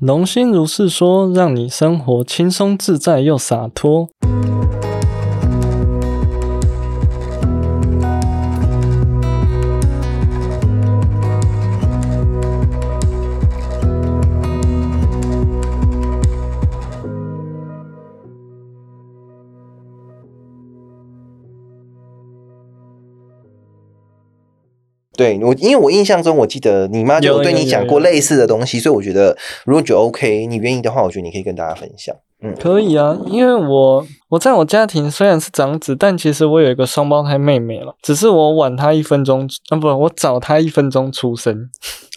龙心如是说，让你生活轻松自在又洒脱。对我，因为我印象中，我记得你妈就有对你讲过类似的东西，所以我觉得如果觉得 OK，你愿意的话，我觉得你可以跟大家分享。嗯，可以啊，因为我我在我家庭虽然是长子，但其实我有一个双胞胎妹妹了，只是我晚她一分钟啊，不，我早她一分钟出生。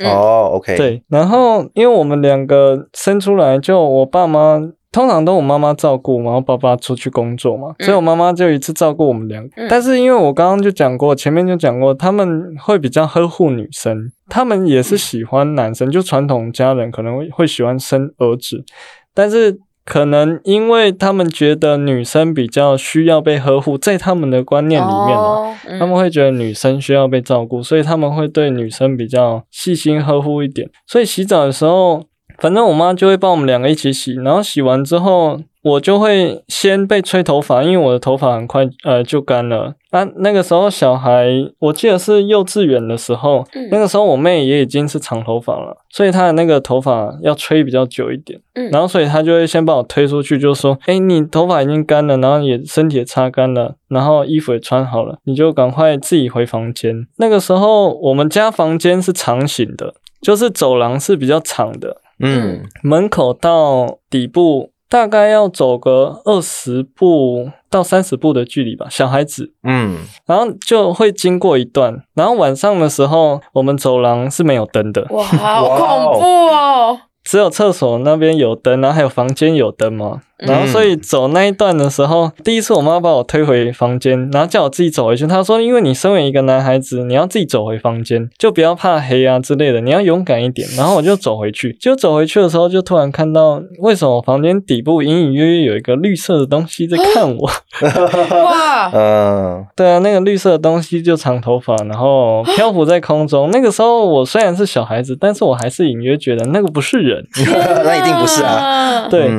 哦，OK，对，然后因为我们两个生出来，就我爸妈。通常都我妈妈照顾，然后爸爸出去工作嘛，所以我妈妈就一次照顾我们两个。但是因为我刚刚就讲过，前面就讲过，他们会比较呵护女生，他们也是喜欢男生，就传统家人可能会会喜欢生儿子，但是可能因为他们觉得女生比较需要被呵护，在他们的观念里面啊，他们会觉得女生需要被照顾，所以他们会对女生比较细心呵护一点。所以洗澡的时候。反正我妈就会帮我们两个一起洗，然后洗完之后，我就会先被吹头发，因为我的头发很快呃就干了。那那个时候小孩，我记得是幼稚园的时候，那个时候我妹也已经是长头发了，所以她的那个头发要吹比较久一点。然后所以她就会先把我推出去，就说：“哎，你头发已经干了，然后也身体也擦干了，然后衣服也穿好了，你就赶快自己回房间。”那个时候我们家房间是长形的，就是走廊是比较长的。嗯，门口到底部大概要走个二十步到三十步的距离吧，小孩子。嗯，然后就会经过一段，然后晚上的时候，我们走廊是没有灯的。哇，好恐怖哦！只有厕所那边有灯，然后还有房间有灯嘛。然后所以走那一段的时候，第一次我妈把我推回房间，然后叫我自己走回去。她说：“因为你身为一个男孩子，你要自己走回房间，就不要怕黑啊之类的，你要勇敢一点。”然后我就走回去，就走回去的时候，就突然看到为什么房间底部隐隐约约有一个绿色的东西在看我。哇！嗯，对啊，那个绿色的东西就长头发，然后漂浮在空中。那个时候我虽然是小孩子，但是我还是隐约觉得那个不是人。那一定不是啊。对，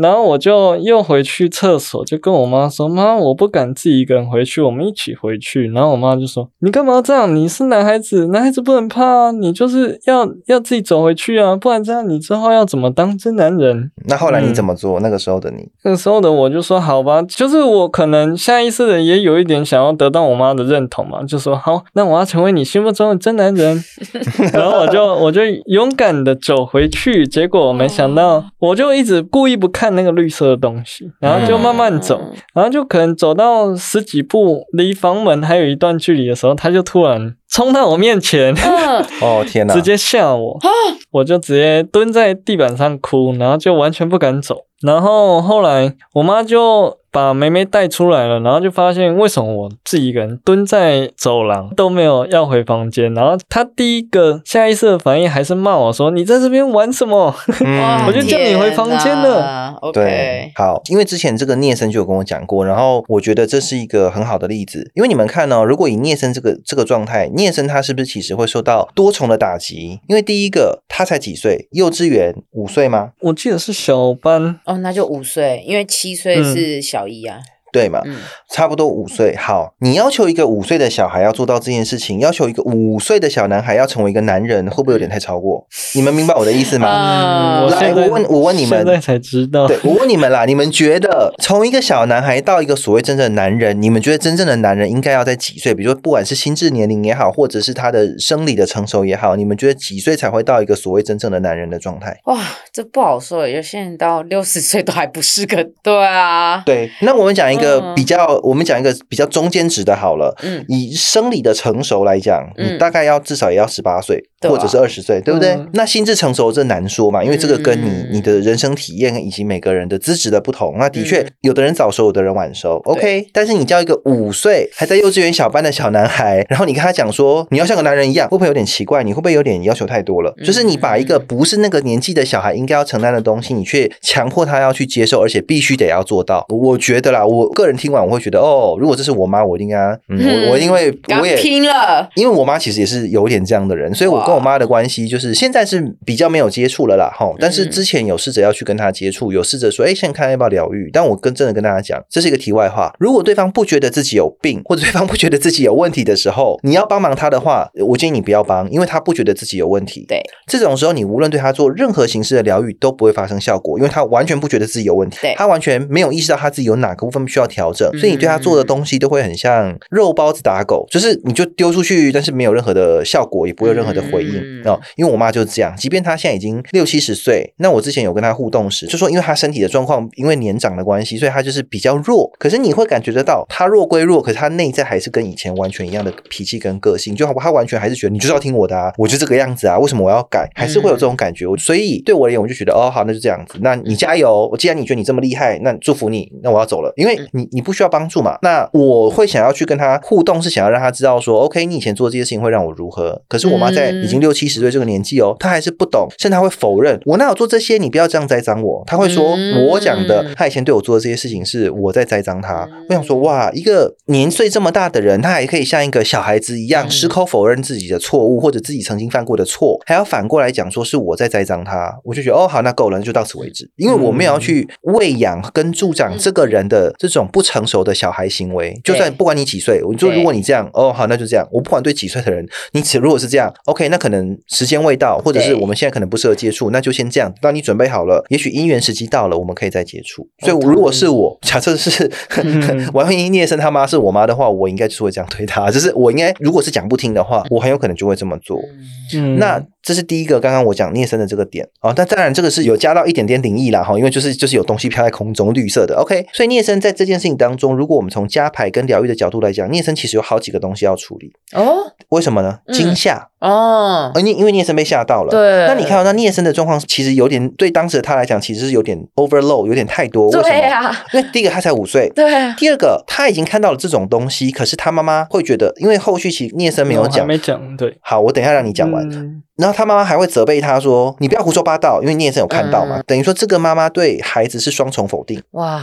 然后我就。就又回去厕所，就跟我妈说：“妈，我不敢自己一个人回去，我们一起回去。”然后我妈就说：“你干嘛这样？你是男孩子，男孩子不能怕啊！你就是要要自己走回去啊，不然这样你之后要怎么当真男人？”那后来你怎么做？那个时候的你，那个时候的我就说：“好吧，就是我可能下意识的也有一点想要得到我妈的认同嘛，就说好，那我要成为你心目中的真男人。” 然后我就我就勇敢的走回去，结果没想到，我就一直故意不看那个绿色。的东西，然后就慢慢走，然后就可能走到十几步，离房门还有一段距离的时候，他就突然冲到我面前，哦天哪，直接吓我，我就直接蹲在地板上哭，然后就完全不敢走，然后后来我妈就。把梅梅带出来了，然后就发现为什么我自己一个人蹲在走廊都没有要回房间，然后他第一个下意识的反应还是骂我说：“你在这边玩什么？” 我就叫你回房间了。对，好，因为之前这个聂生就有跟我讲过，然后我觉得这是一个很好的例子，因为你们看哦，如果以聂生这个这个状态，聂生他是不是其实会受到多重的打击？因为第一个他才几岁，幼稚园五岁吗？我记得是小班哦，那就五岁，因为七岁是小。小一啊。对嘛，差不多五岁。好，你要求一个五岁的小孩要做到这件事情，要求一个五岁的小男孩要成为一个男人，会不会有点太超过？你们明白我的意思吗？来，我问，我问你们，现在才知道。对，我问你们啦，你们觉得从一个小男孩到一个所谓真正的男人，你们觉得真正的男人应该要在几岁？比如说，不管是心智年龄也好，或者是他的生理的成熟也好，你们觉得几岁才会到一个所谓真正的男人的状态？哇，这不好说，有些人到六十岁都还不是个。对啊，对，那我们讲一个。个比较，我们讲一个比较中间值的好了。嗯，以生理的成熟来讲，你大概要至少也要十八岁。或者是二十岁，对不对？那心智成熟这难说嘛，因为这个跟你你的人生体验以及每个人的资质的不同。那的确，有的人早熟，有的人晚熟。OK，但是你叫一个五岁还在幼稚园小班的小男孩，然后你跟他讲说你要像个男人一样，会不会有点奇怪？你会不会有点要求太多了？就是你把一个不是那个年纪的小孩应该要承担的东西，你却强迫他要去接受，而且必须得要做到。我觉得啦，我个人听完我会觉得，哦，如果这是我妈，我一定该，嗯，我我因为我也拼了，因为我妈其实也是有点这样的人，所以我。跟我妈的关系就是现在是比较没有接触了啦，哈。但是之前有试着要去跟她接触，有试着说，哎，现在看要不要疗愈。但我跟真的跟大家讲，这是一个题外话。如果对方不觉得自己有病，或者对方不觉得自己有问题的时候，你要帮忙他的话，我建议你不要帮，因为他不觉得自己有问题。对，这种时候你无论对他做任何形式的疗愈都不会发生效果，因为他完全不觉得自己有问题，他完全没有意识到他自己有哪个部分需要调整，所以你对他做的东西都会很像肉包子打狗，就是你就丢出去，但是没有任何的效果，也不会有任何的回应哦。因为我妈就是这样，即便她现在已经六七十岁，那我之前有跟她互动时，就说因为她身体的状况，因为年长的关系，所以她就是比较弱。可是你会感觉得到，她弱归弱，可是她内在还是跟以前完全一样的脾气跟个性，就她完全还是觉得你就是要听我的啊，我就这个样子啊，为什么我要改？还是会有这种感觉。所以对我而言，我就觉得哦，好，那就这样子。那你加油。我既然你觉得你这么厉害，那祝福你。那我要走了，因为你你不需要帮助嘛。那我会想要去跟她互动，是想要让她知道说，OK，你以前做这些事情会让我如何。可是我妈在已经六七十岁这个年纪哦，他还是不懂，甚至他会否认我哪有做这些，你不要这样栽赃我。他会说我讲的，他以前对我做的这些事情是我在栽赃他。我想说，哇，一个年岁这么大的人，他还可以像一个小孩子一样矢口否认自己的错误，或者自己曾经犯过的错，还要反过来讲说是我在栽赃他。我就觉得哦，好，那够了，就到此为止，因为我没有要去喂养跟助长这个人的这种不成熟的小孩行为。就算不管你几岁，我说如果你这样，哦，好，那就这样。我不管对几岁的人，你只如果是这样，OK，那可能时间未到，或者是我们现在可能不适合接触，那就先这样。当你准备好了，也许姻缘时机到了，我们可以再接触。所以如果是我，假设是 王慧英聂生他妈是我妈的话，我应该就是会这样对她。就是我应该如果是讲不听的话，我很有可能就会这么做。嗯，那。这是第一个，刚刚我讲聂生的这个点啊，但当然这个是有加到一点点灵异啦哈，因为就是就是有东西飘在空中，绿色的，OK。所以聂生在这件事情当中，如果我们从加牌跟疗愈的角度来讲，聂生其实有好几个东西要处理哦。为什么呢？惊吓哦，因因为聂生被吓到了。对。那你看到那聂生的状况，其实有点对当时的他来讲，其实是有点 overload，有点太多。为什么？因为第一个他才五岁，对。第二个他已经看到了这种东西，可是他妈妈会觉得，因为后续其实聂生没有讲，没讲，对。好，我等一下让你讲完。然后他妈妈还会责备他说：“你不要胡说八道，因为聂生有看到嘛。”等于说这个妈妈对孩子是双重否定。哇！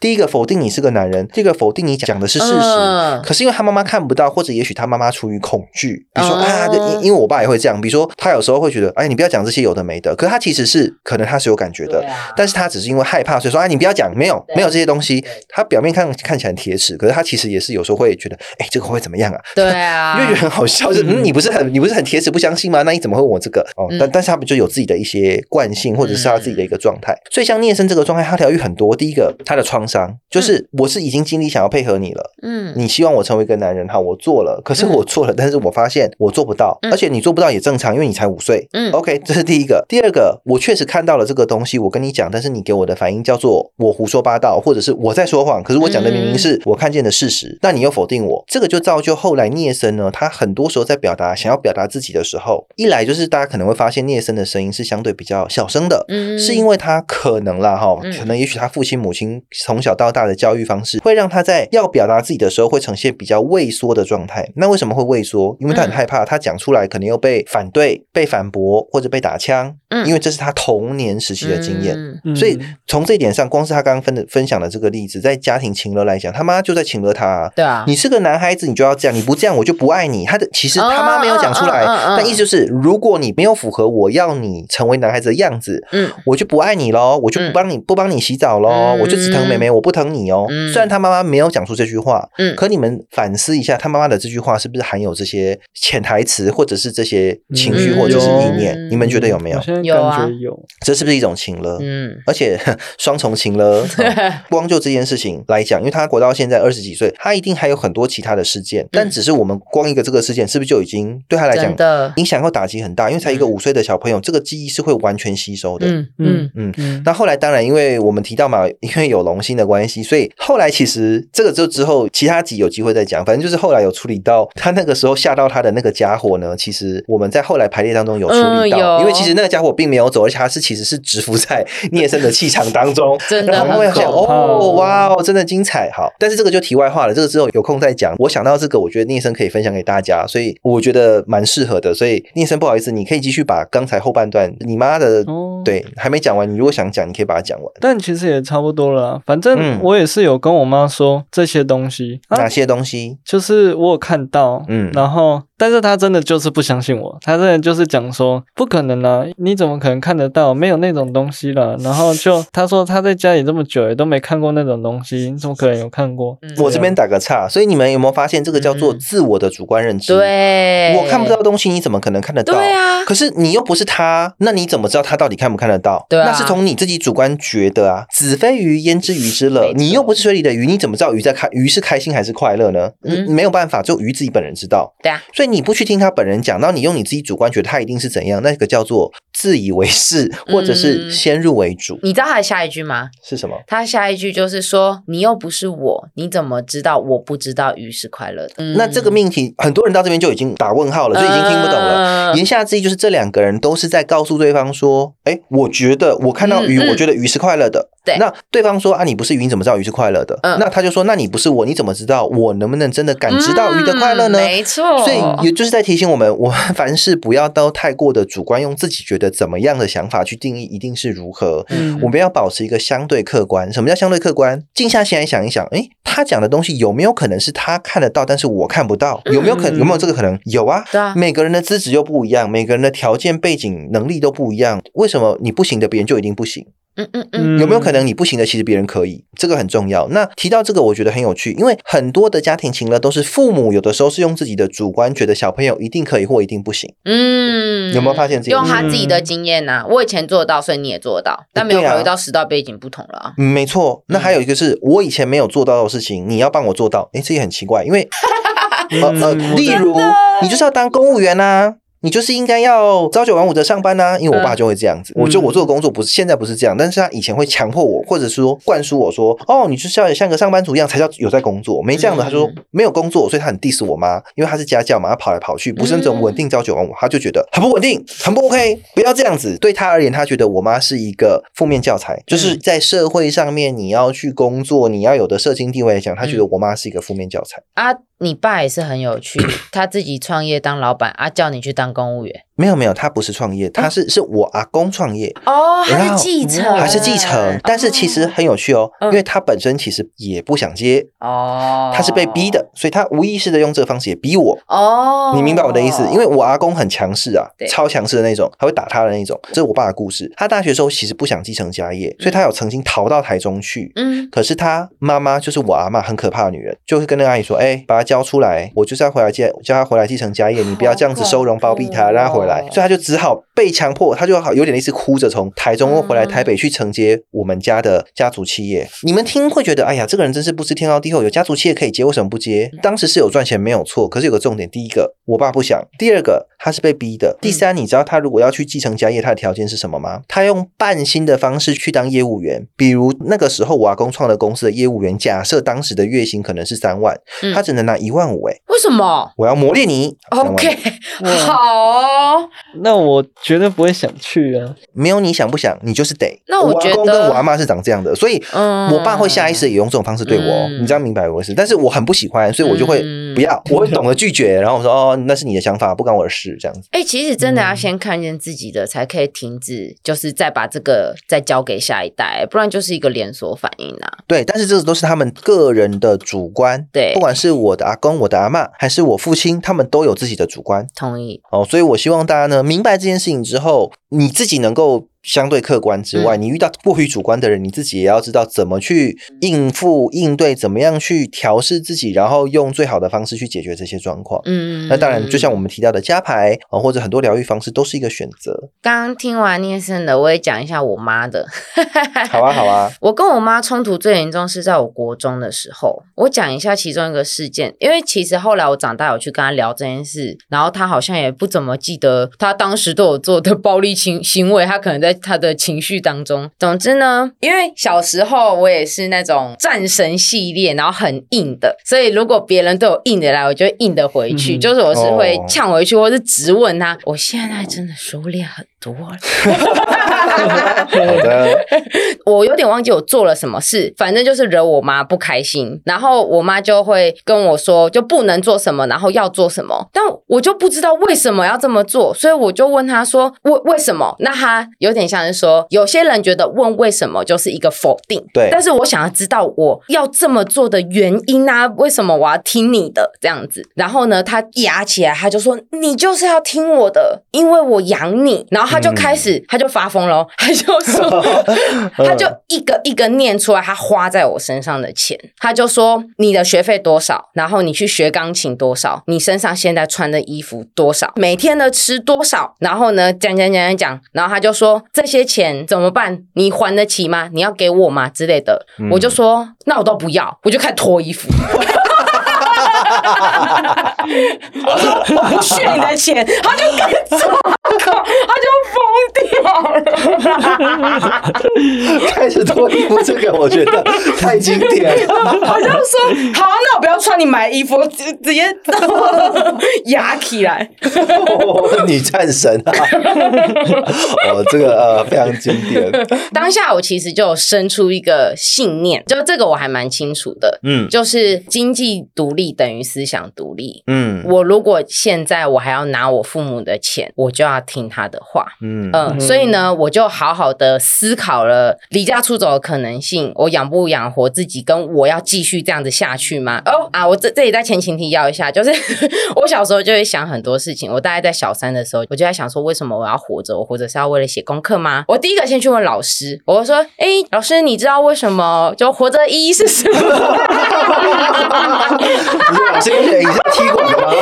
第一个否定你是个男人，第二个否定你讲的是事实。可是因为他妈妈看不到，或者也许他妈妈出于恐惧，比如说啊，因因为我爸也会这样。比如说他有时候会觉得：“哎，你不要讲这些有的没的。”可是他其实是可能他是有感觉的，但是他只是因为害怕，所以说：“哎，你不要讲，没有没有这些东西。”他表面看看起来很铁齿，可是他其实也是有时候会觉得：“哎，这个会怎么样啊？”对啊，因为觉得很好笑，就是你不是很你不是很铁齿不相信吗？那你怎么会问我这个？哦。但但是他们就有自己的一些惯性，或者是他自己的一个状态。所以像聂生这个状态，他疗愈很多。第一个，他的创伤就是我是已经尽力想要配合你了，嗯，你希望我成为一个男人，哈，我做了，可是我做了，但是我发现我做不到，而且你做不到也正常，因为你才五岁，嗯，OK，这是第一个。第二个，我确实看到了这个东西，我跟你讲，但是你给我的反应叫做我胡说八道，或者是我在说谎，可是我讲的明明是我看见的事实，那你又否定我，这个就造就后来聂生呢，他很多时候在表达想要表达自己的时候，一来就是大家可能会发现聂森的声。音是相对比较小声的，嗯，是因为他可能啦哈，可能也许他父亲母亲从小到大的教育方式，会让他在要表达自己的时候，会呈现比较畏缩的状态。那为什么会畏缩？因为他很害怕，他讲出来可能又被反对、被反驳或者被打枪。嗯，因为这是他童年时期的经验，所以从这一点上，光是他刚刚分的分享的这个例子，在家庭情勒来讲，他妈就在情勒他。对啊，你是个男孩子，你就要这样，你不这样，我就不爱你。他的其实他妈没有讲出来，但意思就是，如果你没有符合我要你。成为男孩子的样子，嗯，我就不爱你喽，我就不帮你不帮你洗澡喽，我就只疼妹妹，我不疼你哦。虽然他妈妈没有讲出这句话，嗯，可你们反思一下，他妈妈的这句话是不是含有这些潜台词，或者是这些情绪，或者是意念？你们觉得有没有？有啊，有。这是不是一种情了？嗯，而且双重情了。光就这件事情来讲，因为他活到现在二十几岁，他一定还有很多其他的事件，但只是我们光一个这个事件，是不是就已经对他来讲影响和打击很大？因为才一个五岁的小朋友，这个。记忆是会完全吸收的。嗯嗯嗯那后来当然，因为我们提到嘛，因为有龙心的关系，所以后来其实这个就之后其他集有机会再讲。反正就是后来有处理到他那个时候吓到他的那个家伙呢。其实我们在后来排列当中有处理到，因为其实那个家伙并没有走，而且他是其实是直伏在聂森的气场当中。真的，我会想哦，哇哦，真的精彩。好，但是这个就题外话了，这个之后有空再讲。我想到这个，我觉得聂森可以分享给大家，所以我觉得蛮适合的。所以聂森不不好意思，你可以继续把刚才后半段你妈的。哦，对，还没讲完。你如果想讲，你可以把它讲完。但其实也差不多了。反正我也是有跟我妈说这些东西。哪些东西？就是我有看到，嗯，然后。但是他真的就是不相信我，他真的就是讲说不可能啊，你怎么可能看得到？没有那种东西了。然后就 他说他在家里这么久也都没看过那种东西，你怎么可能有看过？我这边打个岔，所以你们有没有发现这个叫做自我的主观认知？对，我看不到东西，你怎么可能看得到？对啊，可是你又不是他，那你怎么知道他到底看不看得到？对啊，那是从你自己主观觉得啊。子非鱼，焉知鱼之乐？你又不是水里的鱼，你怎么知道鱼在开鱼是开心还是快乐呢？嗯，没有办法，只有鱼自己本人知道。对啊，所以你不去听他本人讲，那你用你自己主观觉得他一定是怎样，那个叫做自以为是，或者是先入为主。你知道他的下一句吗？是什么？他下一句就是说：“你又不是我，你怎么知道我不知道鱼是快乐的？”那这个命题，很多人到这边就已经打问号了，就已经听不懂了。言下之意就是这两个人都是在告诉对方说：“哎，我觉得我看到鱼，我觉得鱼是快乐的。”对，那对方说啊，你不是鱼，你怎么知道鱼是快乐的？嗯，那他就说，那你不是我，你怎么知道我能不能真的感知到鱼的快乐呢？没错，所以也就是在提醒我们，我们凡事不要都太过的主观，用自己觉得怎么样的想法去定义一定是如何。嗯，我们要保持一个相对客观。什么叫相对客观？静下心来想一想，哎，他讲的东西有没有可能是他看得到，但是我看不到？有没有可能有没有这个可能？有啊，对啊。每个人的资质又不一样，每个人的条件、背景、能力都不一样。为什么你不行的，别人就一定不行？嗯嗯嗯，有没有可能你不行的，其实别人可以？这个很重要。那提到这个，我觉得很有趣，因为很多的家庭情乐都是父母有的时候是用自己的主观觉得小朋友一定可以或一定不行。嗯，有没有发现自己？用他自己的经验呢？我以前做到，所以你也做得到，但没有考虑到时代背景不同了啊。没错。那还有一个是我以前没有做到的事情，你要帮我做到，哎，这也很奇怪，因为 呃呃，例如你就是要当公务员呐。你就是应该要朝九晚五的上班呐，因为我爸就会这样子。我就我做的工作不是现在不是这样，但是他以前会强迫我，或者是说灌输我说，哦，你就是要像个上班族一样才叫有在工作，没这样的。他说没有工作，所以他很 diss 我妈，因为他是家教嘛，他跑来跑去，不是那种稳定朝九晚五，他就觉得很不稳定，很不 OK，不要这样子。对他而言，他觉得我妈是一个负面教材，就是在社会上面你要去工作，你要有的社经地位来讲，他觉得我妈是一个负面教材啊。你爸也是很有趣，他自己创业当老板啊，叫你去当公务员。没有没有，他不是创业，他是是我阿公创业哦，还是继承，还是继承。但是其实很有趣哦，因为他本身其实也不想接哦，他是被逼的，所以他无意识的用这个方式也逼我哦。你明白我的意思？因为我阿公很强势啊，超强势的那种，他会打他的那种。这是我爸的故事。他大学时候其实不想继承家业，所以他有曾经逃到台中去。嗯，可是他妈妈就是我阿妈，很可怕的女人，就会跟那个阿姨说：“哎，把他交出来，我就是要回来接，叫他回来继承家业，你不要这样子收容包庇他，让他回来。”所以他就只好被强迫，他就好有点类似哭着从台中回来台北去承接我们家的家族企业。你们听会觉得，哎呀，这个人真是不知天高地厚，有家族企业可以接，为什么不接？当时是有赚钱没有错，可是有个重点，第一个我爸不想，第二个他是被逼的，第三你知道他如果要去继承家业，他的条件是什么吗？他用半薪的方式去当业务员，比如那个时候我阿公创的公司的业务员，假设当时的月薪可能是三万，他只能拿一万五，哎，为什么？我要磨练你，OK，好。那我绝对不会想去啊！没有你想不想，你就是得。那我阿公跟我阿妈是长这样的，所以我爸会下意识也用这种方式对我。你这样明白我意思？但是我很不喜欢，所以我就会不要，我会懂得拒绝。然后我说哦，那是你的想法，不关我的事，这样子。哎，其实真的要先看见自己的，才可以停止，就是再把这个再交给下一代，不然就是一个连锁反应啊。对，但是这都是他们个人的主观。对，不管是我的阿公、我的阿妈，还是我父亲，他们都有自己的主观。同意。哦，所以我希望大家呢。明白这件事情之后，你自己能够。相对客观之外，你遇到过于主观的人，你自己也要知道怎么去应付、应对，怎么样去调试自己，然后用最好的方式去解决这些状况。嗯，那当然，就像我们提到的加牌啊，或者很多疗愈方式，都是一个选择。刚刚听完聂森的，我也讲一下我妈的。好啊，好啊。我跟我妈冲突最严重是在我国中的时候。我讲一下其中一个事件，因为其实后来我长大有去跟她聊这件事，然后她好像也不怎么记得她当时对我做的暴力行行为，她可能在。他的情绪当中，总之呢，因为小时候我也是那种战神系列，然后很硬的，所以如果别人对我硬的来，我就硬的回去，就是我是会呛回去，或是直问他。我现在真的收敛很多了。好的，我有点忘记我做了什么事，反正就是惹我妈不开心，然后我妈就会跟我说就不能做什么，然后要做什么，但我就不知道为什么要这么做，所以我就问他说为为什么？那他有点像是说，有些人觉得问为什么就是一个否定，对，但是我想要知道我要这么做的原因啊，为什么我要听你的这样子？然后呢，他压起来，他就说你就是要听我的，因为我养你，然后他就开始他就发疯了，他就说。他就一个一个念出来，他花在我身上的钱，他就说你的学费多少，然后你去学钢琴多少，你身上现在穿的衣服多少，每天的吃多少，然后呢讲讲讲讲讲，然后他就说这些钱怎么办？你还得起吗？你要给我吗？之类的，我就说那我都不要，我就开始脱衣服。我说我不缺你的钱，他就跟着他就疯掉了。开始脱衣服，这个我觉得太经典。他就说好，那我不要穿你买衣服，直直接 压起来。女战神啊！哦，这个呃非常经典。当下我其实就生出一个信念，就这个我还蛮清楚的。嗯，就是经济独立等于思想独立。嗯，我如果现在我还要拿我父母的钱，我就要听他的话。嗯嗯，所以呢，我就好好的思考了离家出走的可能性，我养不养活自己，跟我要继续这样子下去吗？哦啊，我这这里在前情提要一下，就是 我小时候就会想很多事情。我大概在小三的时候，我就在想说，为什么我要活着？我活着是要为了写功课吗？我第一个先去问老师，我说：“哎，老师，你知道为什么就活着意义是什么？”老师，你下踢馆吗？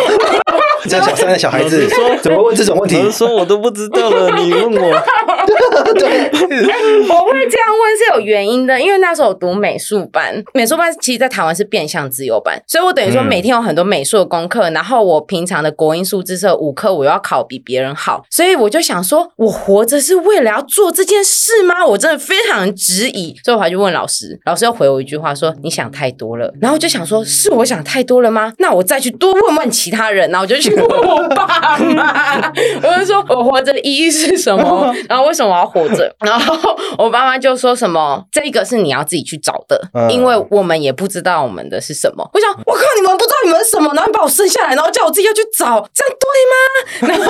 这小三的小孩子说怎么问这种问题？说我都不知道了，你问我。对，我会这样问是有原因的，因为那时候我读美术班，美术班其实在台湾是变相自由班，所以我等于说每天有很多美术的功课，然后我平常的国音数字社五科我要考比别人好，所以我就想说，我活着是为了要做这件事吗？我真的非常质疑，所以我还去问老师，老师又回我一句话说你想太多了，然后就想说是我想太多了吗？那我再去多问问其他人，然后我就去问。我爸妈，我就说我活着的意义是什么？然后为什么我要活着？然后我爸妈就说什么：“这个是你要自己去找的，因为我们也不知道我们的是什么。”我想，我靠，你们不知道你们什么，然后把我生下来，然后叫我自己要去找，这样对吗？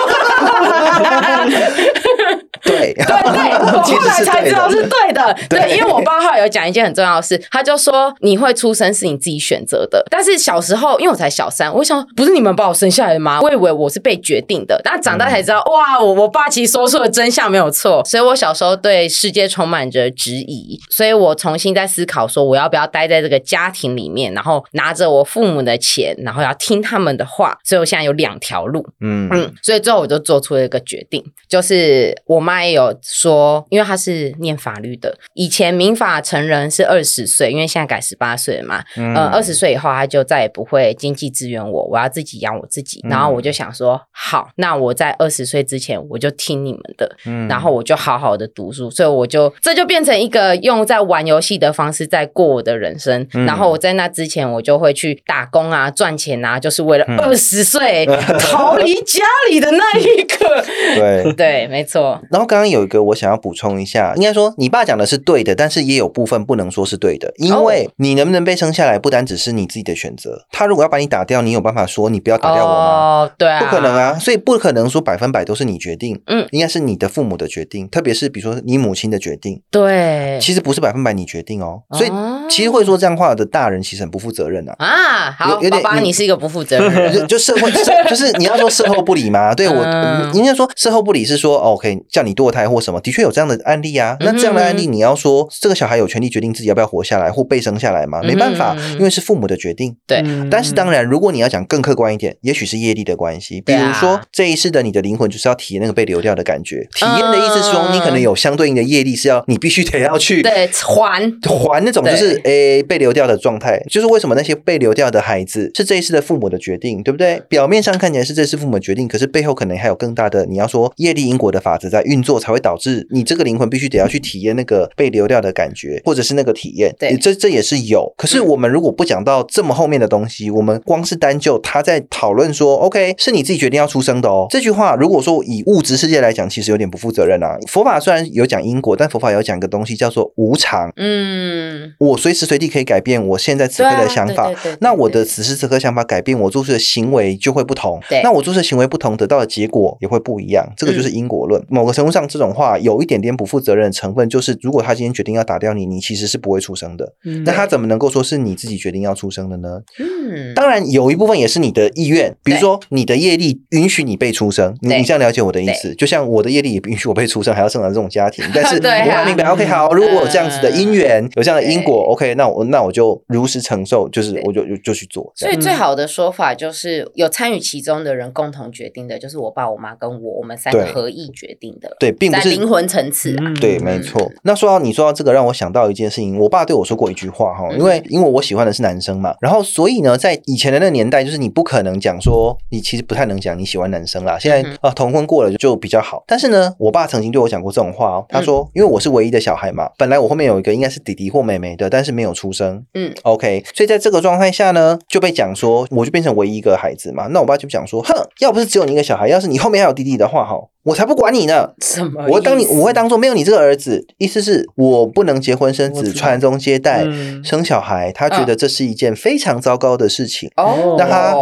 对 对对，我 后来才知道是对的。对，因为我爸后来有讲一件很重要的事，他就说你会出生是你自己选择的，但是小时候因为我才小三，我想不是你们把我生下来的吗？我以为我是被决定的，但长大才知道，哇，我我爸其实说出了真相没有错。所以我小时候对世界充满着质疑，所以我重新在思考说，我要不要待在这个家庭里面，然后拿着我父母的钱，然后要听他们的话。所以我现在有两条路，嗯。嗯，所以最后我就做出了一个决定，就是我妈也有说，因为她是念法律的，以前民法成人是二十岁，因为现在改十八岁了嘛，呃，二十岁以后她就再也不会经济支援我，我要自己养我自己，然后我就想说，好，那我在二十岁之前我就听你们的，嗯。然后我就好好的读书，所以我就这就变成一个用在玩游戏的方式在过我的人生，然后我在那之前我就会去打工啊，赚钱啊，就是为了二十岁 逃离家里的那一刻。对 对，没错。然后刚刚有一个我想要补充一下，应该说你爸讲的是对的，但是也有部分不能说是对的，因为你能不能被生下来，不单只是你自己的选择。他如果要把你打掉，你有办法说你不要打掉我吗？哦对啊，不可能啊，所以不可能说百分百都是你决定。嗯，应该是你的父母的决定，特别是比如说你母亲的决定。对，其实不是百分百你决定哦。所以其实会说这样话的大人，其实很不负责任啊。啊，好，爸爸，你是一个不负责任的人，就社会就是你要说事后不理吗？对我，应该说事后不理是说 OK 叫你堕胎或什么，的确有这样的案例啊。那这样的案例，你要说这个小孩有权利决定自己要不要活下来或被生下来吗？没办法，因为是父母的决定。对，但是当然，如果你要讲更客观一点，也许是业力的关系。比如说这一世的你的灵魂就是要体验那个被流掉的感觉。体验的意思是说，你可能有相对应的业力是要你必须得要去对还还那种就是诶被流掉的状态。就是为什么那些被流掉的孩子次是这一次的父母的决定，对不对？表面上看起来是这次父母的决定，可是背后可能还有更大的，你要说业力因果的法则在运作，才会导致你这个灵魂必须得要去体验那个被流掉的感觉，或者是那个体验。对，这这也是有。可是我们如果不讲到这么后面的东西，我们光是单就他在讨论说，OK，是你自己决定要出生的哦。这句话如果说以物质世界来讲，其实有点不负责任啊。佛法虽然有讲因果，但佛法有讲一个东西叫做无常。嗯，我随时随地可以改变我现在此刻的想法。那我的此时此刻想法改变，我做出的行为就会不同。对那我做出的行为不同，得到的结果也会不一样。这个就是因果论。某个程度上，这种话有一点点不负责任的成分，就是如果他今天决定要打掉你，你其实是不会出生的。嗯那他怎么能够说是你自己决定要出生的呢？嗯，当然有一部分也是你的意愿，比如说你的业力允许你被出生。你你这样了解我的意思？就像我的业力也允许我被出生，还要生长这种家庭。但是我明白，OK，好，如果我有这样子的因缘，有这样的因果，OK，那我那我就如实承受，就是我就就就去做。所以最好的说法就是有参与其中的人共同决定的，就是我爸、我妈跟我，我们三个合意决定的。对，并不是灵魂层次啊。对，没错。那说到你说到这个，让我想到一件事情。我爸对我说过一句话哈，因为因为我喜欢的是男生嘛，然后所以呢，在以前的那个年代，就是你不可能讲说你其实不太能讲你喜欢男生啦。现在啊，同婚过了就比较好。但是呢，我爸曾经对我讲过这种话哦，他说，因为我是唯一的小孩嘛，本来我后面有一个应该是弟弟或妹妹的，但是没有出生。嗯，OK，所以在这个状态下呢，就被讲说我就变成唯一一个孩子嘛。那我爸就讲说，哼，要不是只有你一个小孩，要是你后面还有弟弟的话，哈。我才不管你呢！什么？我当你我会当做没有你这个儿子，意思是我不能结婚生子、传宗接代、生小孩。他觉得这是一件非常糟糕的事情，让他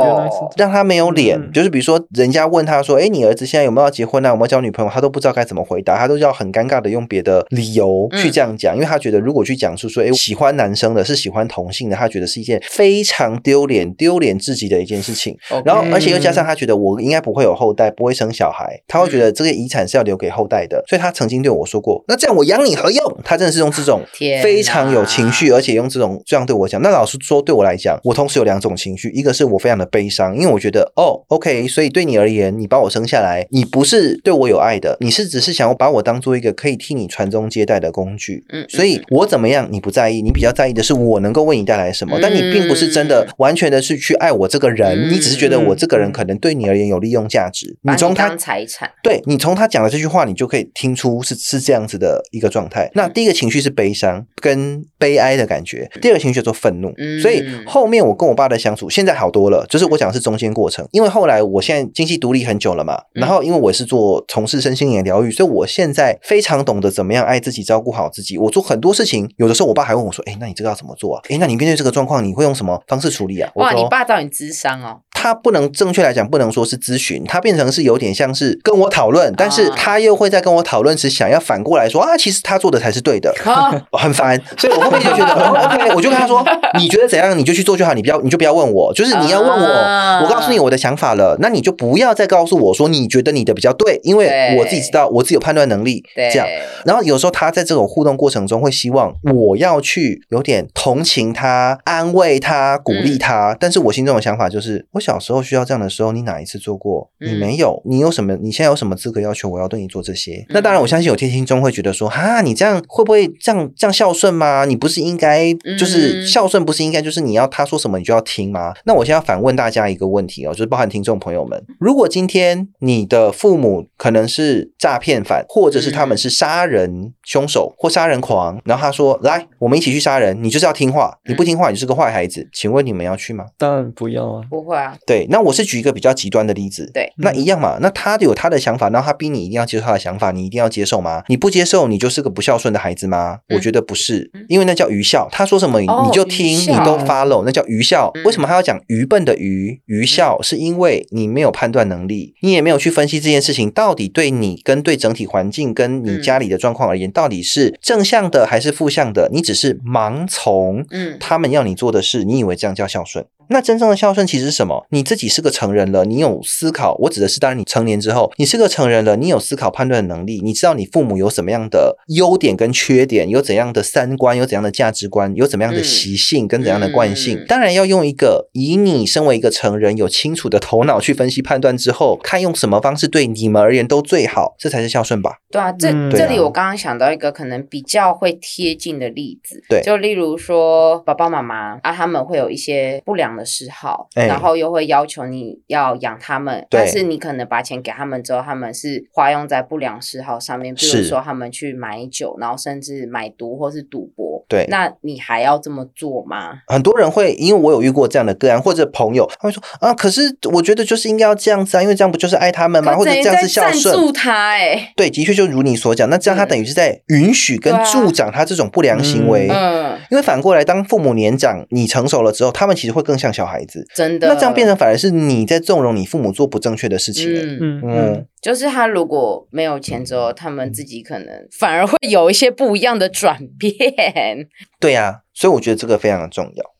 让他没有脸。就是比如说，人家问他说：“哎，你儿子现在有没有要结婚啊？有没有交女朋友？”他都不知道该怎么回答，他都要很尴尬的用别的理由去这样讲，因为他觉得如果去讲述说：“哎，喜欢男生的是喜欢同性的。”他觉得是一件非常丢脸、丢脸至极的一件事情。然后，而且又加上他觉得我应该不会有后代，不会生小孩，他会觉得。这个遗产是要留给后代的，所以他曾经对我说过：“那这样我养你何用？”他真的是用这种 非常有情绪，而且用这种这样对我讲。那老实说，对我来讲，我同时有两种情绪，一个是我非常的悲伤，因为我觉得哦，OK，所以对你而言，你把我生下来，你不是对我有爱的，你是只是想要把我当做一个可以替你传宗接代的工具。嗯，所以我怎么样你不在意，你比较在意的是我能够为你带来什么，但你并不是真的完全的是去爱我这个人，你只是觉得我这个人可能对你而言有利用价值，你从他财产对。你从他讲的这句话，你就可以听出是是这样子的一个状态。那第一个情绪是悲伤跟悲哀的感觉，第二个情绪叫做愤怒。所以后面我跟我爸的相处现在好多了，就是我讲的是中间过程。因为后来我现在经济独立很久了嘛，然后因为我是做从事身心灵疗愈，所以我现在非常懂得怎么样爱自己、照顾好自己。我做很多事情，有的时候我爸还问我说：“哎，那你这个要怎么做啊？哎，那你面对这个状况，你会用什么方式处理啊？”哇，你爸找你智商哦。他不能正确来讲，不能说是咨询，他变成是有点像是跟我讨论，但是他又会在跟我讨论时想要反过来说啊，其实他做的才是对的，很烦，所以我后面就觉得 OK，我就跟他说，你觉得怎样你就去做就好，你不要你就不要问我，就是你要问我，我告诉你我的想法了，那你就不要再告诉我说你觉得你的比较对，因为我自己知道我自己有判断能力，这样，然后有时候他在这种互动过程中会希望我要去有点同情他、安慰他、鼓励他，但是我心中的想法就是我。小时候需要这样的时候，你哪一次做过？你没有，你有什么？你现在有什么资格要求我要对你做这些？那当然，我相信有听听中会觉得说，哈，你这样会不会这样这样孝顺吗？你不是应该就是孝顺，不是应该就是你要他说什么你就要听吗？那我现在反问大家一个问题哦，就是包含听众朋友们，如果今天你的父母可能是诈骗犯，或者是他们是杀人凶手或杀人狂，然后他说来，我们一起去杀人，你就是要听话，你不听话，你就是个坏孩子，请问你们要去吗？当然不要啊，不会啊。对，那我是举一个比较极端的例子。对，那一样嘛。那他有他的想法，然后他逼你一定要接受他的想法，你一定要接受吗？你不接受，你就是个不孝顺的孩子吗？我觉得不是，因为那叫愚孝。他说什么你就听，你都 follow，那叫愚孝。为什么他要讲愚笨的愚？愚孝是因为你没有判断能力，你也没有去分析这件事情到底对你跟对整体环境跟你家里的状况而言，到底是正向的还是负向的？你只是盲从，嗯，他们要你做的事，你以为这样叫孝顺？那真正的孝顺其实是什么？你自己是个成人了，你有思考。我指的是，当然你成年之后，你是个成人了，你有思考判断的能力，你知道你父母有什么样的优点跟缺点，有怎样的三观，有怎样的价值观，有怎么样的习性跟怎样的惯性。当然要用一个以你身为一个成人有清楚的头脑去分析判断之后，看用什么方式对你们而言都最好，这才是孝顺吧？对啊，这这里我刚刚想到一个可能比较会贴近的例子，对，就例如说爸爸妈妈啊，他们会有一些不良。的嗜好，然后又会要求你要养他们，但是你可能把钱给他们之后，他们是花用在不良嗜好上面，比如说他们去买酒，然后甚至买毒或是赌博。对，那你还要这么做吗？很多人会，因为我有遇过这样的个案，或者朋友，他会说啊，可是我觉得就是应该要这样子啊，因为这样不就是爱他们吗？或者这样是孝顺他？哎，对，的确就如你所讲，那这样他等于是在允许跟助长他这种不良行为。嗯，因为反过来，当父母年长，你成熟了之后，他们其实会更像小孩子。真的，那这样变成反而是你在纵容你父母做不正确的事情。嗯嗯嗯，就是他如果没有钱之后，他们自己可能反而会有一些不一样的转变。对呀，所以我觉得这个非常的重要。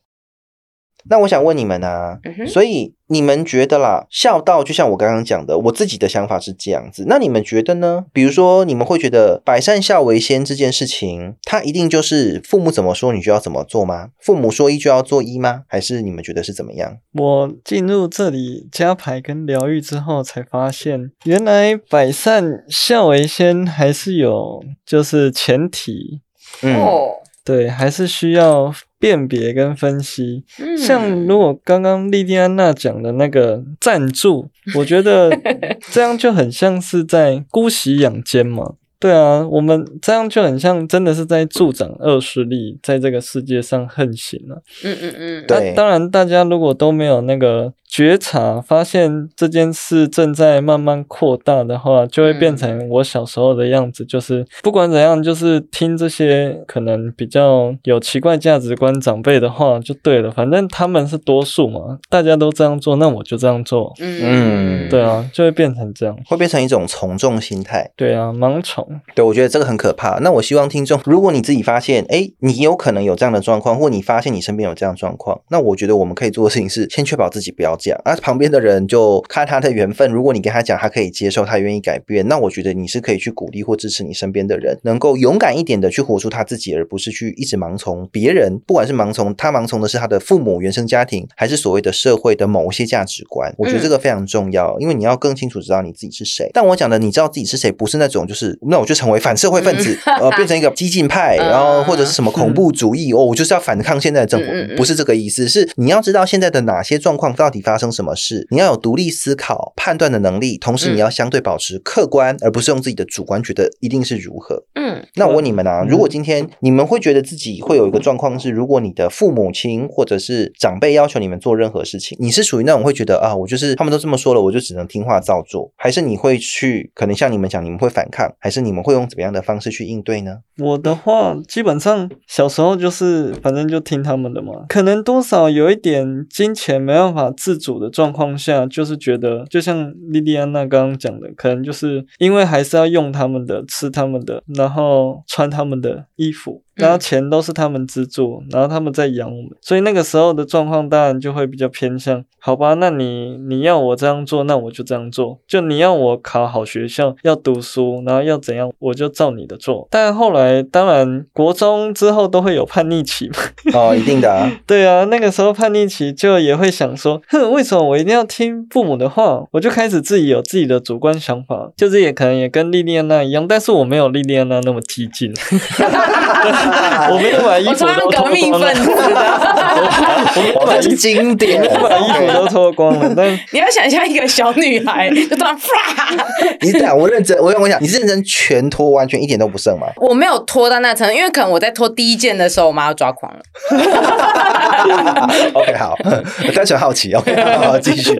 那我想问你们啊，所以你们觉得啦，孝道就像我刚刚讲的，我自己的想法是这样子。那你们觉得呢？比如说，你们会觉得百善孝为先这件事情，它一定就是父母怎么说你就要怎么做吗？父母说一就要做一吗？还是你们觉得是怎么样？我进入这里加牌跟疗愈之后，才发现原来百善孝为先还是有就是前提。哦。对，还是需要辨别跟分析。像如果刚刚莉莉安娜讲的那个赞助，我觉得 这样就很像是在姑息养奸嘛。对啊，我们这样就很像，真的是在助长恶势力在这个世界上横行了。嗯嗯嗯，对。当然，大家如果都没有那个。觉察发现这件事正在慢慢扩大的话，就会变成我小时候的样子。就是不管怎样，就是听这些可能比较有奇怪价值观长辈的话就对了。反正他们是多数嘛，大家都这样做，那我就这样做。嗯，对啊，就会变成这样，会变成一种从众心态。对啊，盲从。对，我觉得这个很可怕。那我希望听众，如果你自己发现，哎，你有可能有这样的状况，或你发现你身边有这样状况，那我觉得我们可以做的事情是，先确保自己不要。这样啊，旁边的人就看他的缘分。如果你跟他讲，他可以接受，他愿意改变，那我觉得你是可以去鼓励或支持你身边的人，能够勇敢一点的去活出他自己，而不是去一直盲从别人。不管是盲从他盲从的是他的父母原生家庭，还是所谓的社会的某一些价值观，我觉得这个非常重要，因为你要更清楚知道你自己是谁。但我讲的，你知道自己是谁，不是那种就是那我就成为反社会分子，呃，变成一个激进派，然后或者是什么恐怖主义哦，我就是要反抗现在的政府，不是这个意思。是你要知道现在的哪些状况到底发生什么事。你要有独立思考、判断的能力，同时你要相对保持客观，而不是用自己的主观觉得一定是如何。嗯，那我问你们啊，如果今天你们会觉得自己会有一个状况是，如果你的父母亲或者是长辈要求你们做任何事情，你是属于那种会觉得啊，我就是他们都这么说了，我就只能听话照做，还是你会去可能像你们讲，你们会反抗，还是你们会用怎么样的方式去应对呢？我的话，基本上小时候就是反正就听他们的嘛，可能多少有一点金钱没办法自主的状况。下就是觉得，就像莉莉安娜刚刚讲的，可能就是因为还是要用他们的、吃他们的，然后穿他们的衣服。然后钱都是他们资助，然后他们在养我们，所以那个时候的状况当然就会比较偏向，好吧？那你你要我这样做，那我就这样做。就你要我考好学校，要读书，然后要怎样，我就照你的做。但后来当然国中之后都会有叛逆期嘛。哦，一定的。对啊，那个时候叛逆期就也会想说，哼，为什么我一定要听父母的话？我就开始自己有自己的主观想法，就是也可能也跟莉莉安娜一样，但是我没有莉莉安娜那么激进。我没有把衣服都脱光了，我把经典，我把衣服都脱光了。但你要想象一个小女孩，就突然唰！你这样，我认真，我我想你是认真全脱，完全一点都不剩吗？我没有脱到那层，因为可能我在脱第一件的时候，我妈要抓狂了。OK，好，单纯好奇，OK，好，继续。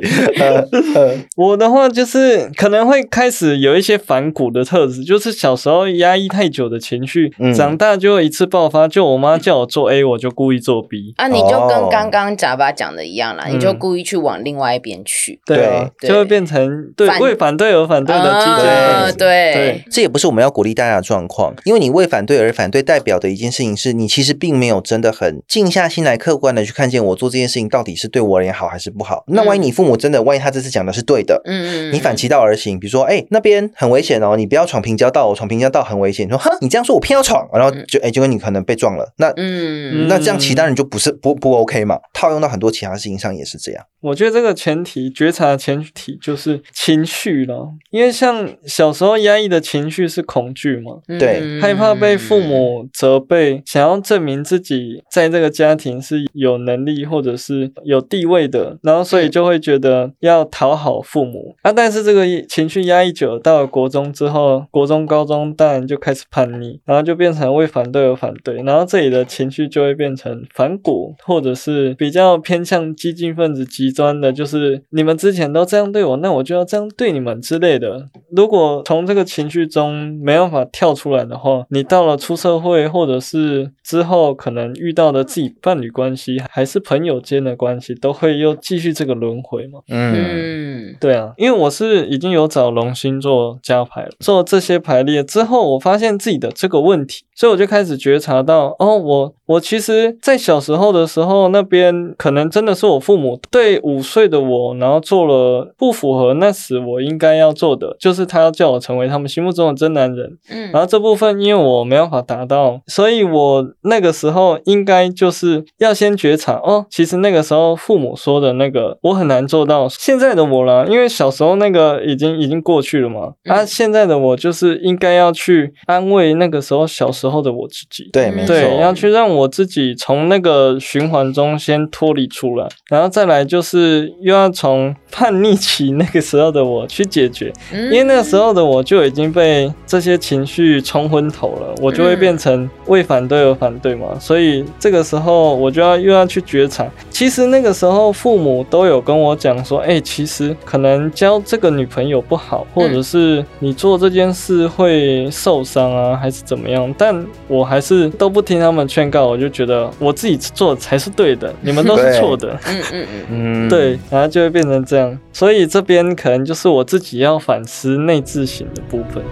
我的话就是可能会开始有一些反骨的特质，就是小时候压抑太久的情绪，长大就会一次爆发。就我妈叫我做 A，我就故意做 B。啊，你就跟刚刚贾巴讲的一样啦，你就故意去往另外一边去。对，就会变成对为反对而反对的激进。对对，这也不是我们要鼓励大家的状况，因为你为反对而反对，代表的一件事情是你其实并没有真的很静下心来，客观的去看见我做这件事情到底是对我而言好还是不好。那万一你父母真的，万一他这次讲的是对的，嗯嗯，你反其道而行，比如说，哎，那边很危险哦，你不要闯平交道，闯平交道很危险。你说，哼，你这样说，我偏要闯，然后就，哎，结果你可能被撞了。那，嗯，那这样其他人就不是不不 OK 嘛？套用到很多其他事情上也是这样。我觉得这个前提觉察的前提就是情绪了，因为像小时候压抑的情绪是恐惧嘛，对，害怕被父母责备，想要证明自己在这个家庭是有能力或者是有地位的，然后所以就会觉得要讨好父母啊。但是这个情绪压抑久了，到了国中之后，国中、高中当然就开始叛逆，然后就变成为反对而反对，然后这里的情绪就会变成反骨，或者是比较偏向激进分子极端的，就是你们之前都这样对我，那我就要这样对你们之类的。如果从这个情绪中没办法跳出来的话，你到了出社会，或者是之后可能遇到的自己伴侣关系，还是朋友间的关系，都会又继续这个轮回嘛？嗯，对啊，因为我是已经有找龙星做加牌了，做这些排列之后，我发现自己的这个问题。所以我就开始觉察到，哦，我我其实，在小时候的时候，那边可能真的是我父母对五岁的我，然后做了不符合那时我应该要做的，就是他要叫我成为他们心目中的真男人。嗯，然后这部分因为我没办法达到，所以我那个时候应该就是要先觉察，哦，其实那个时候父母说的那个我很难做到。现在的我啦，因为小时候那个已经已经过去了嘛，啊，现在的我就是应该要去安慰那个时候小时候。的我自己，对，没错，要去让我自己从那个循环中先脱离出来，然后再来就是又要从叛逆期那个时候的我去解决，因为那个时候的我就已经被这些情绪冲昏头了，我就会变成为反对而反对嘛，所以这个时候我就要又要去觉察，其实那个时候父母都有跟我讲说，哎，其实可能交这个女朋友不好，或者是你做这件事会受伤啊，还是怎么样，但我还是都不听他们劝告，我就觉得我自己做才是对的，你们都是错的。嗯嗯嗯。嗯，对，然后就会变成这样，所以这边可能就是我自己要反思内自省的部分。